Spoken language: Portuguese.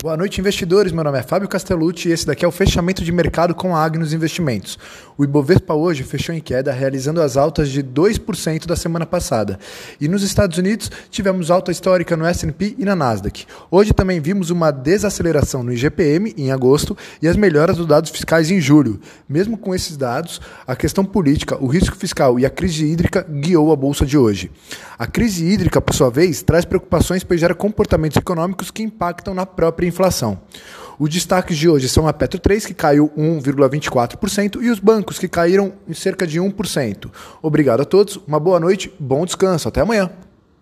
Boa noite, investidores. Meu nome é Fábio Castellucci e esse daqui é o fechamento de mercado com a Agnos Investimentos. O Ibovespa hoje fechou em queda, realizando as altas de 2% da semana passada. E nos Estados Unidos, tivemos alta histórica no S&P e na Nasdaq. Hoje também vimos uma desaceleração no IGPM em agosto e as melhoras dos dados fiscais em julho. Mesmo com esses dados, a questão política, o risco fiscal e a crise hídrica guiou a bolsa de hoje. A crise hídrica, por sua vez, traz preocupações pois gera comportamentos econômicos que impactam na própria inflação. Os destaques de hoje são a Petro 3, que caiu 1,24%, e os bancos, que caíram em cerca de 1%. Obrigado a todos, uma boa noite, bom descanso, até amanhã.